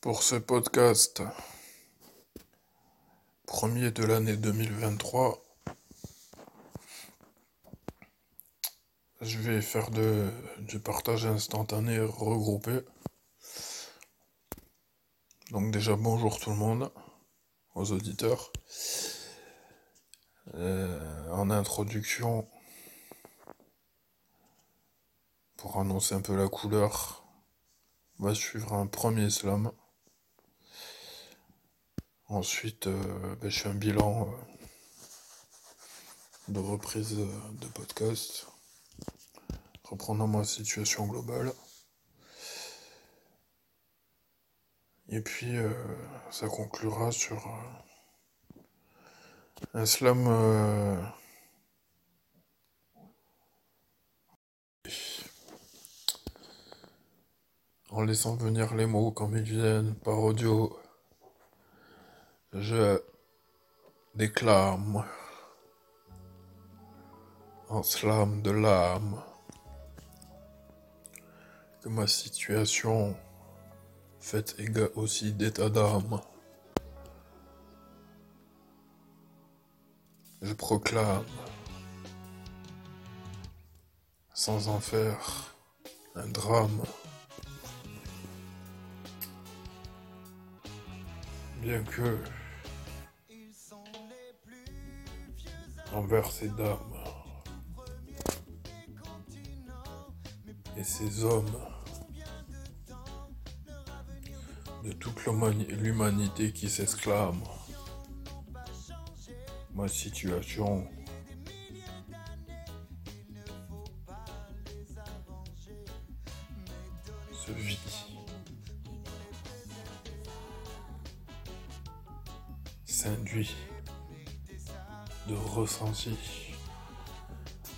Pour ce podcast, premier de l'année 2023, je vais faire du partage instantané regroupé. Donc déjà bonjour tout le monde, aux auditeurs. Euh, en introduction, pour annoncer un peu la couleur, va suivre un premier slam. Ensuite, euh, ben, je fais un bilan euh, de reprise de podcast, reprenant ma situation globale. Et puis, euh, ça conclura sur un slam en laissant venir les mots comme ils viennent par audio. Je déclame en slam de l'âme que ma situation fait égal aussi d'état d'âme. Je proclame, sans en faire un drame, bien que envers ces dames et ces hommes de toute l'humanité qui s'exclame. Ma situation ressenti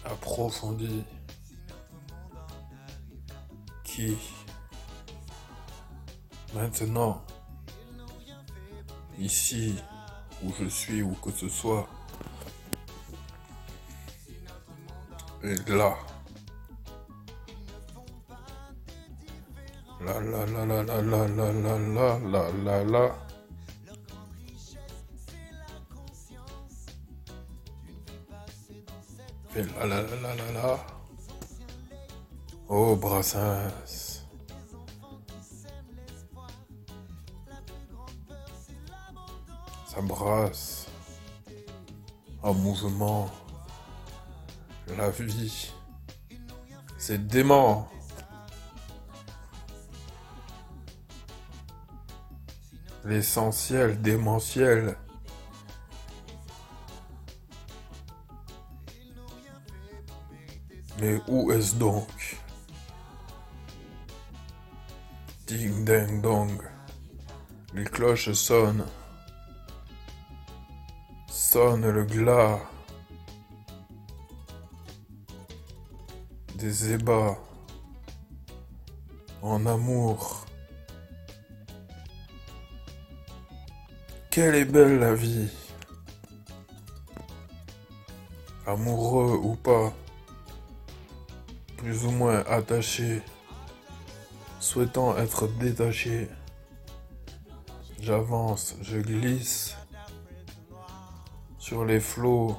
approfondi qui maintenant ici où je suis ou que ce soit et là la la la la la la la la la la la La. Oh Brassens. Ça brasse. Un mouvement. La vie. C'est dément. L'essentiel démentiel. Mais où est-ce donc? Ding ding dong. Les cloches sonnent. Sonne le glas. Des ébats. En amour. Quelle est belle la vie. Amoureux ou pas plus ou moins attaché, souhaitant être détaché. J'avance, je glisse sur les flots,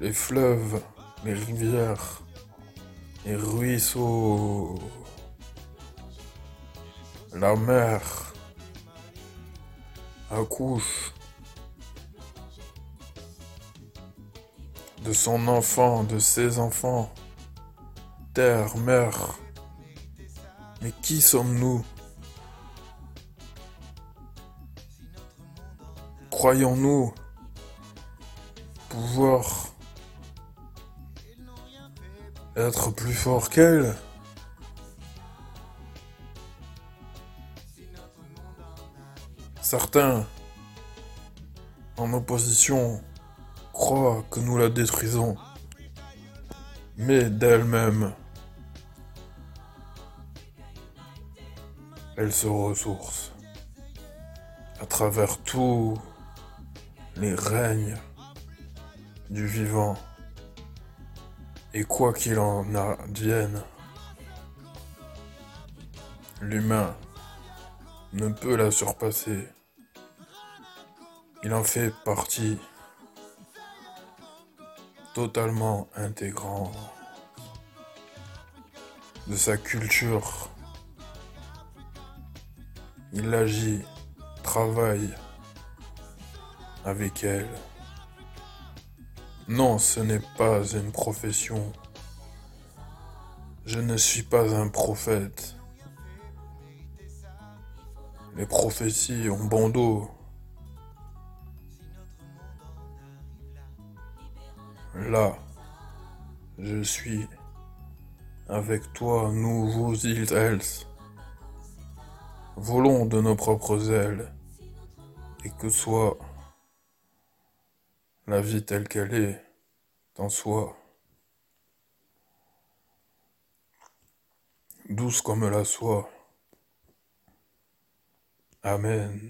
les fleuves, les rivières, les ruisseaux, la mer accouche de son enfant, de ses enfants. Terre, mère. Mais qui sommes-nous? Croyons-nous pouvoir être plus fort qu'elle? Certains, en opposition, croit que nous la détruisons, mais d'elle-même, elle se ressource à travers tous les règnes du vivant. Et quoi qu'il en advienne, l'humain ne peut la surpasser. Il en fait partie totalement intégrant de sa culture. Il agit, travaille avec elle. Non, ce n'est pas une profession. Je ne suis pas un prophète. Les prophéties ont dos. Là, je suis avec toi, îles else. Volons de nos propres ailes et que soit la vie telle qu'elle est en soi. Douce comme la soie. Amen.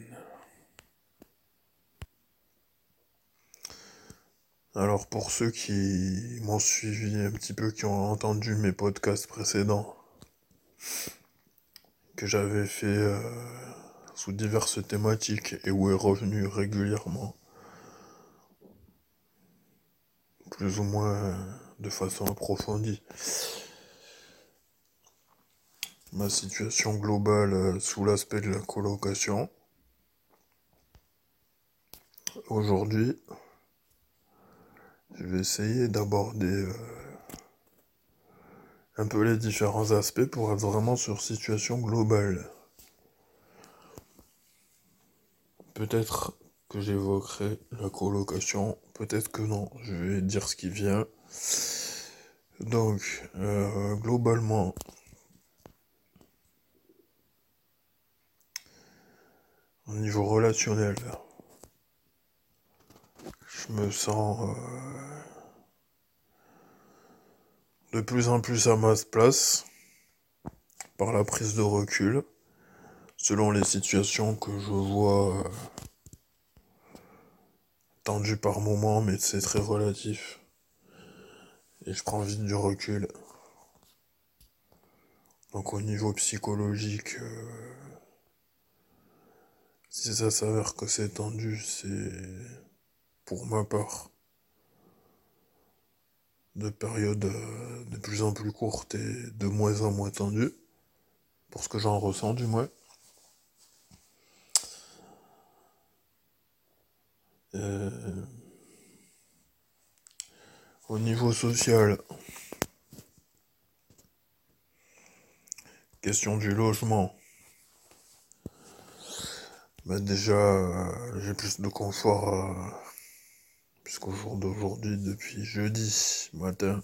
Alors pour ceux qui m'ont suivi un petit peu, qui ont entendu mes podcasts précédents, que j'avais fait euh, sous diverses thématiques et où est revenu régulièrement, plus ou moins de façon approfondie, ma situation globale euh, sous l'aspect de la colocation. Aujourd'hui, je vais essayer d'aborder euh, un peu les différents aspects pour être vraiment sur situation globale. Peut-être que j'évoquerai la colocation, peut-être que non, je vais dire ce qui vient. Donc, euh, globalement, au niveau relationnel, je me sens euh, de plus en plus à ma place par la prise de recul selon les situations que je vois euh, tendues par moment mais c'est très relatif. Et je prends vite du recul. Donc au niveau psychologique euh, si ça s'avère que c'est tendu c'est pour ma part, de périodes euh, de plus en plus courtes et de moins en moins tendues, pour ce que j'en ressens du moins. Euh, au niveau social, question du logement. Ben déjà, euh, j'ai plus de confort puisqu'au jour d'aujourd'hui, depuis jeudi matin,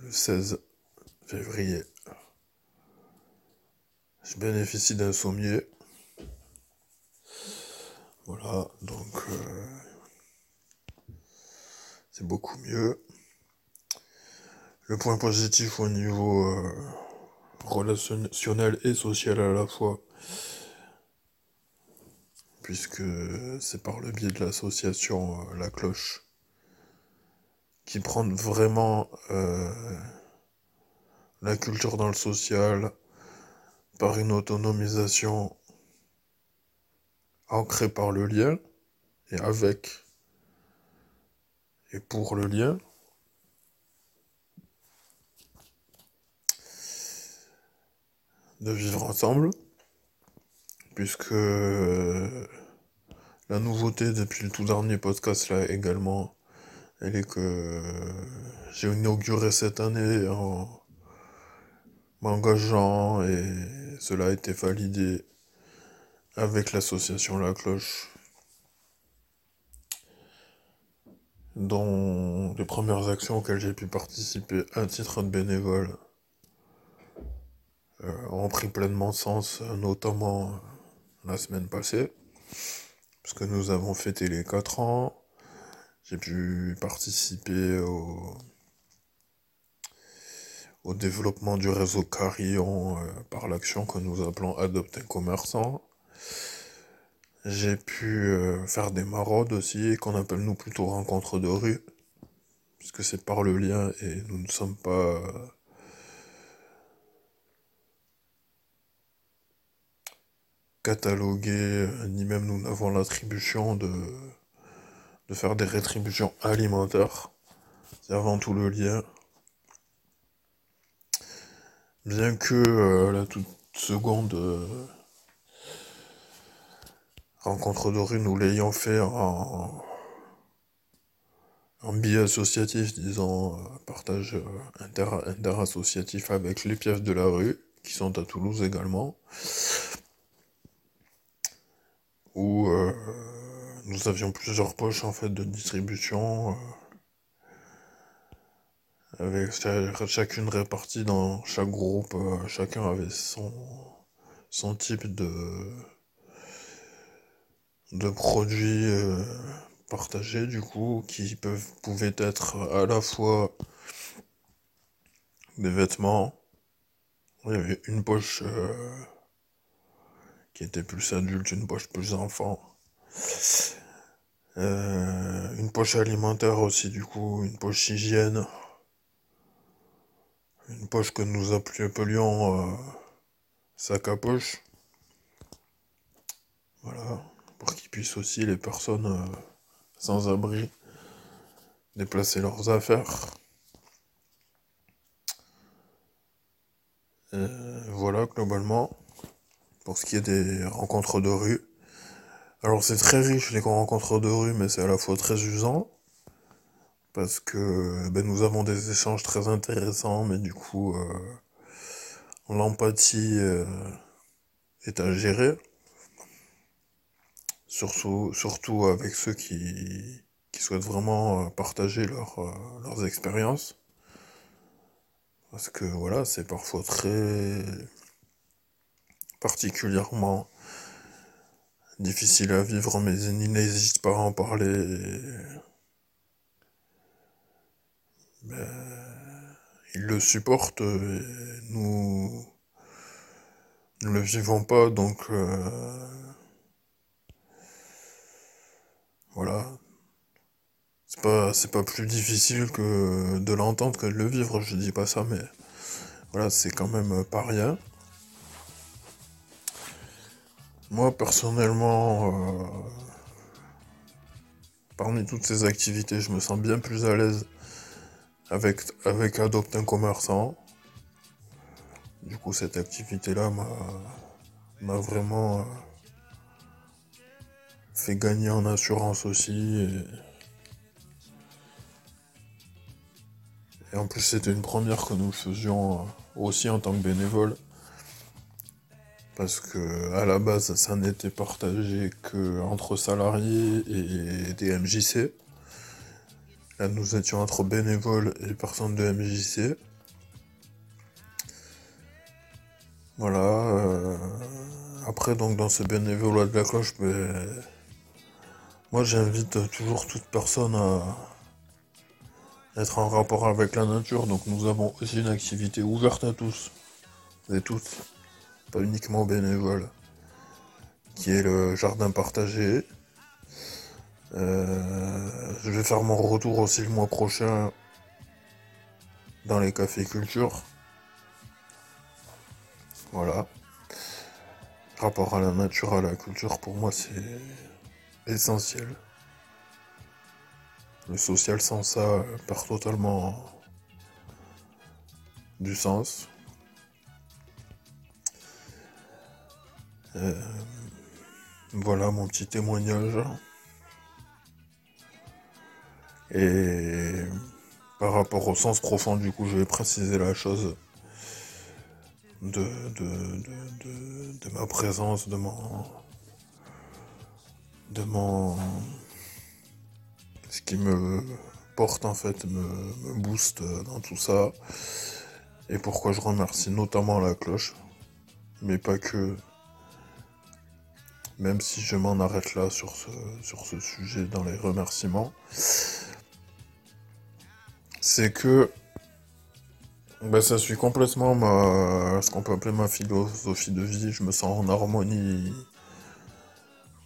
le 16 février, je bénéficie d'un sommier. Voilà, donc euh, c'est beaucoup mieux. Le point positif au niveau euh, relationnel et social à la fois, puisque c'est par le biais de l'association euh, La Cloche qui prend vraiment euh, la culture dans le social par une autonomisation ancrée par le lien et avec et pour le lien. de vivre ensemble puisque euh, la nouveauté depuis le tout dernier podcast là également, elle est que j'ai inauguré cette année en m'engageant et cela a été validé avec l'association La Cloche. Dont les premières actions auxquelles j'ai pu participer à titre de bénévole euh, ont pris pleinement sens, notamment la semaine passée, puisque nous avons fêté les 4 ans. J'ai pu participer au, au développement du réseau Carillon euh, par l'action que nous appelons Adopter commerçant. J'ai pu euh, faire des maraudes aussi, qu'on appelle nous plutôt rencontres de rue, puisque c'est par le lien et nous ne sommes pas cataloguer, ni même nous n'avons l'attribution de, de faire des rétributions alimentaires. C'est avant tout le lien. Bien que euh, la toute seconde euh, rencontre de rue, nous l'ayons fait en, en associatif, disons, euh, partage inter, interassociatif avec les pièces de la rue, qui sont à Toulouse également, où nous avions plusieurs poches en fait de distribution avec chacune répartie dans chaque groupe, euh, chacun avait son, son type de, de produits euh, partagés du coup, qui peuvent, pouvaient être à la fois des vêtements, il y avait une poche euh, qui était plus adulte, une poche plus enfant. une poche alimentaire aussi du coup, une poche hygiène, une poche que nous appelions euh, sac à poche. Voilà, pour qu'ils puissent aussi, les personnes euh, sans abri, déplacer leurs affaires. voilà, globalement, pour ce qui est des rencontres de rue. Alors c'est très riche les rencontres de rue, mais c'est à la fois très usant parce que ben, nous avons des échanges très intéressants, mais du coup, euh, l'empathie euh, est à gérer, surtout, surtout avec ceux qui, qui souhaitent vraiment euh, partager leur, leurs expériences. Parce que voilà, c'est parfois très particulièrement difficile à vivre, mais ils n'hésitent pas à en parler ben, ils le supportent et nous ne le vivons pas, donc euh, voilà. C'est pas, pas plus difficile que de l'entendre que de le vivre, je dis pas ça, mais voilà, c'est quand même pas rien. Moi, personnellement, euh, parmi toutes ces activités, je me sens bien plus à l'aise avec, avec un commerçant. Du coup, cette activité-là m'a vraiment euh, fait gagner en assurance aussi. Et, en plus, c'était une première que nous faisions euh, aussi en tant que bénévole. Parce que à la base, ça n'était partagé que entre salariés et des MJC. Là, nous étions entre bénévoles et personnes de MJC. Voilà. Euh, après, donc, dans ce bénévolat de la cloche, ben, moi, j'invite toujours toute personne à être en rapport avec la nature. Donc, nous avons aussi une activité ouverte à tous et toutes, uniquement aux bénévoles, qui est le jardin partagé. Euh, je vais faire mon retour aussi le mois prochain dans les cafés culture. Voilà. Rapport à la nature, à la culture, pour moi, c'est essentiel. Le social sans ça perd totalement du sens. Euh, voilà mon petit témoignage. Et par rapport au sens profond, du coup, je vais préciser la chose de, ma présence, de mon. de mon. ce qui me porte en fait, me booste dans tout ça. Et pourquoi je remercie notamment la cloche, mais pas que même si je m'en arrête là sur ce, sur ce sujet dans les remerciements c'est que ben, ça suit complètement ma, ce qu'on peut appeler ma philosophie de vie. Je me sens en harmonie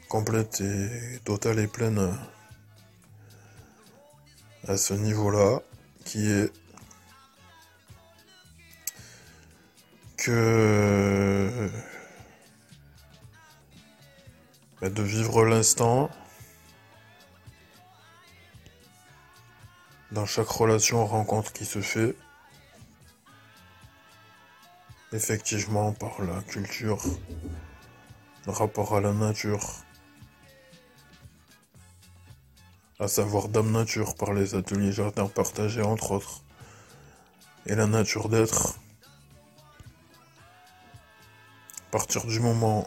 complète et totale et pleine à ce niveau-là, qui est que bah, de vivre l'instant dans chaque relation rencontre qui se fait. Effectivement, par la culture, le rapport à la nature, à savoir Dame Nature par les ateliers jardins partagés entre autres, et la nature d'être. À partir du moment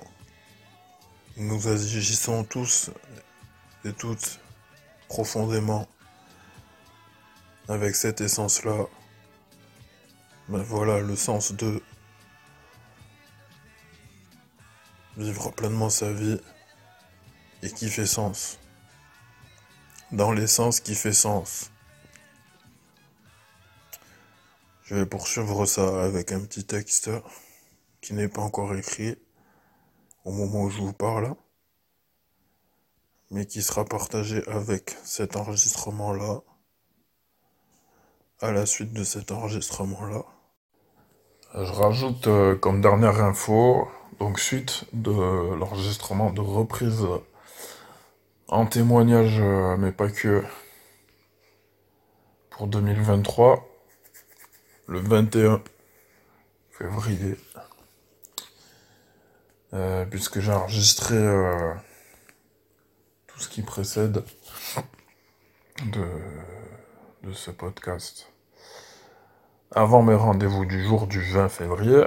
nous agissons tous et toutes profondément avec cette essence-là, ben voilà le sens de vivre pleinement sa vie et qui fait sens. Dans l'essence qui fait sens. Je vais poursuivre ça avec un petit texte qui n'est pas encore écrit au moment où je vous parle, mais qui sera partagé avec cet enregistrement-là, à la suite de cet enregistrement-là. Je rajoute euh, comme dernière info, donc suite de l'enregistrement de reprise en témoignage, euh, mais pas que, pour 2023, le 21 février, euh, puisque j'ai enregistré euh, tout ce qui précède de, ce podcast. Avant mes rendez-vous du jour du 20 février,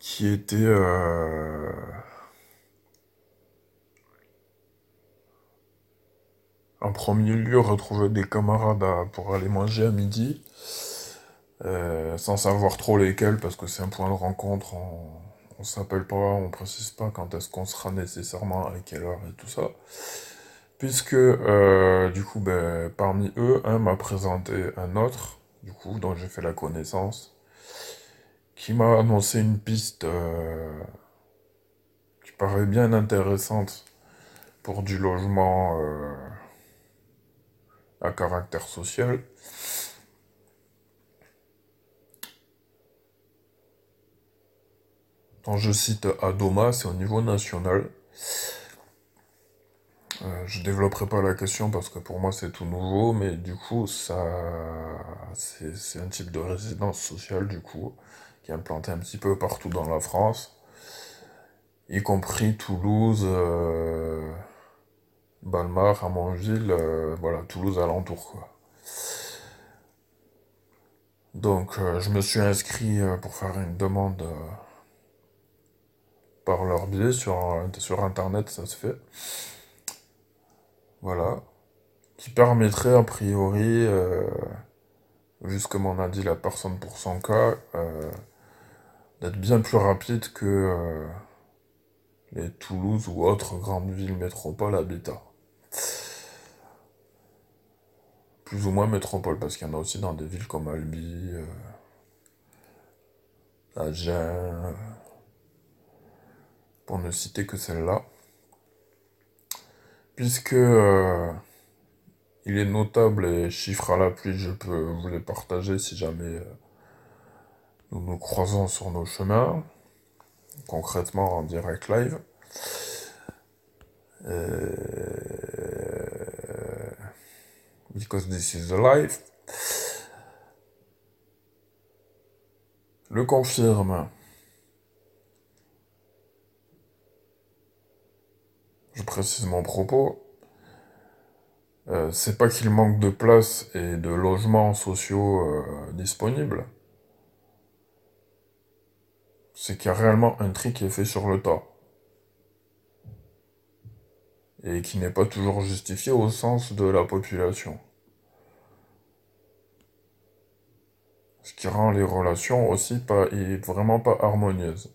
qui était euh, en premier lieu retrouver des camarades pour aller manger à midi, euh, sans savoir trop lesquels, parce que c'est un point de rencontre, on, on s'appelle pas, on précise pas quand est-ce qu'on sera nécessairement, à quelle heure et tout ça puisque euh, du coup, ben, parmi eux, un m'a présenté un autre, du coup, dont j'ai fait la connaissance, qui m'a annoncé une piste euh, qui paraît bien intéressante pour du logement à caractère social. Je cite Adoma, c'est au niveau national. Euh, je développerai pas la question parce que pour moi c'est tout nouveau, mais du coup ça c'est un type de résidence sociale du coup qui est implanté un petit peu partout dans la France, y compris Toulouse, euh, Balmar, Ramonville, euh, voilà Toulouse alentour quoi. Donc je me suis inscrit pour faire une demande par leur biais sur, internet ça se fait. Voilà. Qui permettrait a priori, euh, ce que m'en a dit la personne pour son cas, euh, d'être bien plus rapide que euh, les Toulouse ou autres grandes villes métropoles habitat. Plus ou moins métropole, parce qu'il y en a aussi dans des villes comme Albi, Agen, pour ne citer que celle-là puisque euh, il est notable et chiffre à l'appui, je peux vous les partager si jamais euh, nous nous croisons sur nos chemins, concrètement en direct live. Euh, because this is the life. Le confirme. Mon propos, euh, c'est pas qu'il manque de place et de logements sociaux euh, disponibles. C'est qu'il y a réellement un tri qui est fait sur le tas. Et qui n'est pas toujours justifié au sens de la population. Ce qui rend les relations aussi pas, vraiment pas harmonieuses.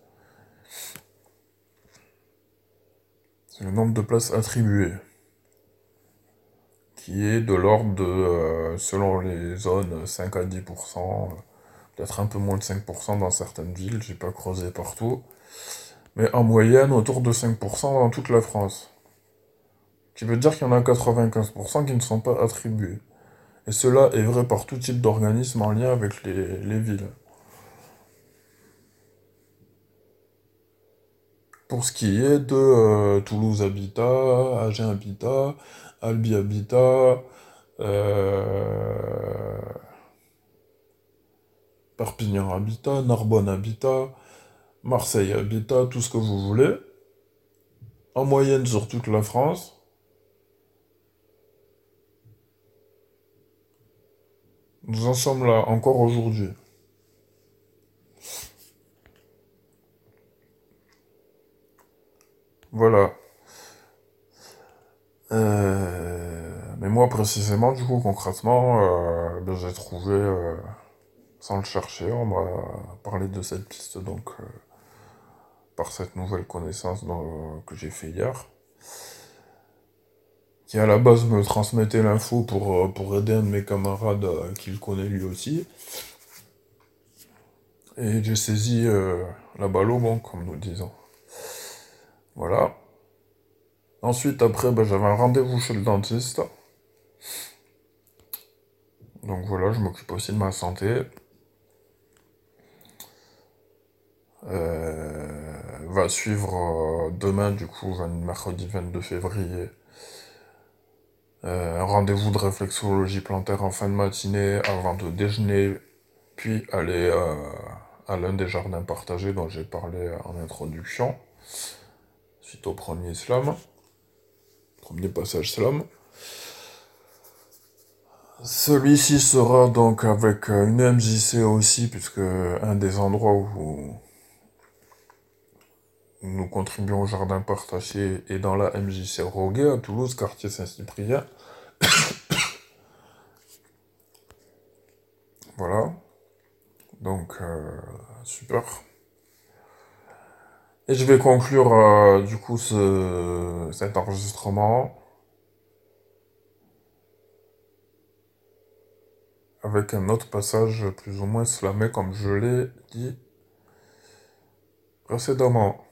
Le nombre de places attribuées, qui est de l'ordre de, euh, selon les zones, 5 à 10%, peut-être un peu moins de 5% dans certaines villes, j'ai pas creusé partout, mais en moyenne autour de 5% dans toute la France. Qui veut dire qu'il y en a 95% qui ne sont pas attribués. Et cela est vrai par tout type d'organisme en lien avec les villes. Pour ce qui est de euh, Toulouse Habitat, Agen Habitat, Albi Habitat, euh, Perpignan Habitat, Narbonne Habitat, Marseille Habitat, tout ce que vous voulez, en moyenne sur toute la France. Nous en sommes là encore aujourd'hui. Voilà. Euh, mais moi précisément, du coup, concrètement, euh, ben, j'ai trouvé, euh, sans le chercher, on m'a parlé de cette piste donc par cette nouvelle connaissance que j'ai fait hier, qui à la base me transmettait l'info pour, aider un de mes camarades qui le connaît lui aussi. Et j'ai saisi la balle au bon, comme nous disons. Voilà. Ensuite, après, ben, j'avais un rendez-vous chez le dentiste. Donc voilà, je m'occupe aussi de ma santé. Euh, va suivre euh, demain, du coup, mercredi 22 février, euh, un rendez-vous de réflexologie plantaire en fin de matinée avant de déjeuner, puis aller à l'un des jardins partagés dont j'ai parlé en introduction suite au premier slam. Premier passage slam. Celui-ci sera donc avec euh, une MJC aussi, puisque un des endroits où nous contribuons au jardin partagé est dans la MJC Roguet à Toulouse, quartier Saint-Cyprien. voilà. Donc, euh, super. Et je vais conclure euh, du coup ce, cet enregistrement avec un autre passage plus ou moins slamé comme je l'ai dit précédemment.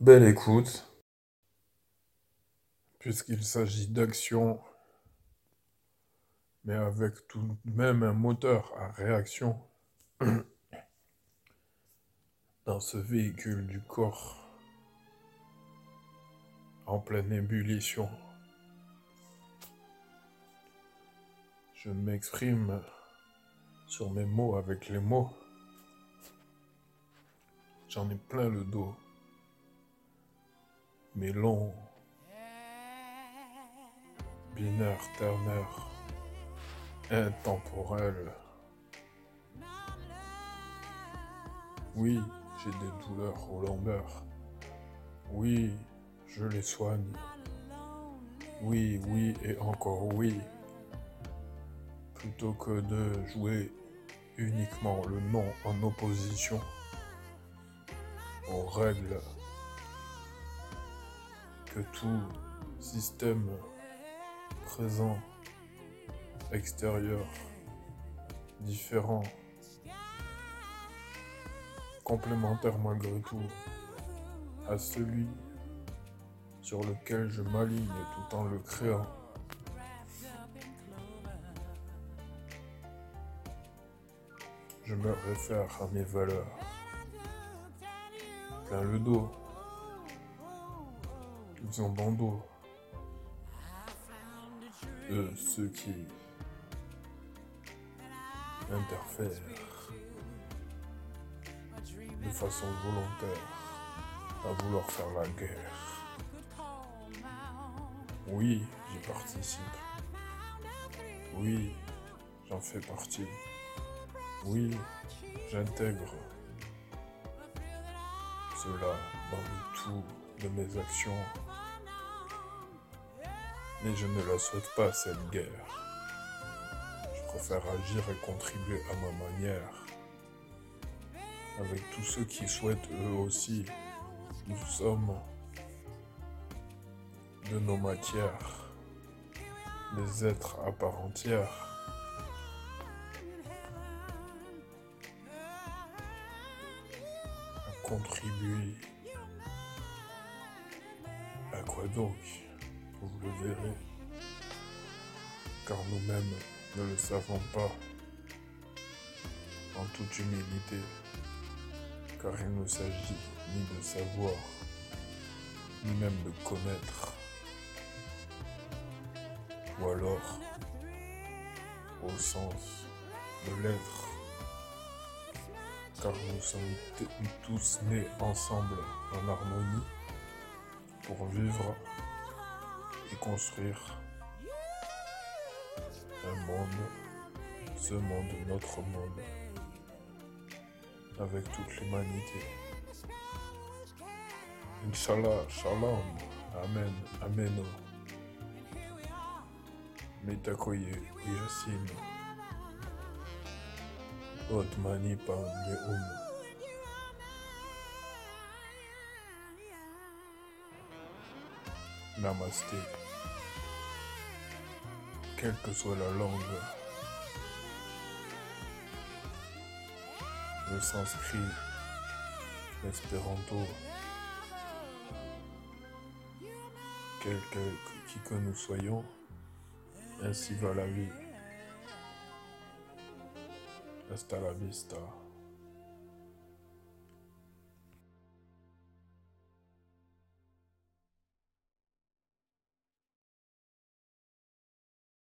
Belle écoute, puisqu'il s'agit d'action, mais avec tout de même un moteur à réaction. dans ce véhicule du corps en pleine ébullition. Je m'exprime sur mes mots avec les mots. J'en ai plein le dos. Mes longs, binaires, ternaires, intemporels. Oui, des douleurs au lombaires. Oui, je les soigne. Oui, oui et encore oui. Plutôt que de jouer uniquement le non en opposition aux règles que tout système présent, extérieur, différent, complémentaire malgré tout à celui sur lequel je m'aligne tout en le créant. Je me réfère à mes valeurs. Plein le dos. Ils ont bon dos. De ceux qui interfèrent de façon volontaire à vouloir faire la guerre. Oui, j'y participe. Oui, j'en fais partie. Oui, j'intègre cela dans le tout de mes actions. Mais je ne la souhaite pas, cette guerre. Je préfère agir et contribuer à ma manière avec tous ceux qui souhaitent eux aussi. Nous sommes de nos matières, des êtres à part entière. À contribuer. À quoi donc Vous le verrez. Car nous-mêmes ne le savons pas. En toute humilité car il ne s'agit ni de savoir, ni même de connaître, ou alors au sens de l'être, car nous sommes tous nés ensemble en harmonie pour vivre et construire un monde, ce monde, notre monde, avec toute l'humanité. Inch'Allah, Shalom, Amen, Ameno. Mitakoye, Yasin. Otmani Pam Yeum. Namasté. Quelle que soit la langue, le sanskrit, l'espéranto, quel que, qui que nous soyons, ainsi va la vie. Hasta la vista.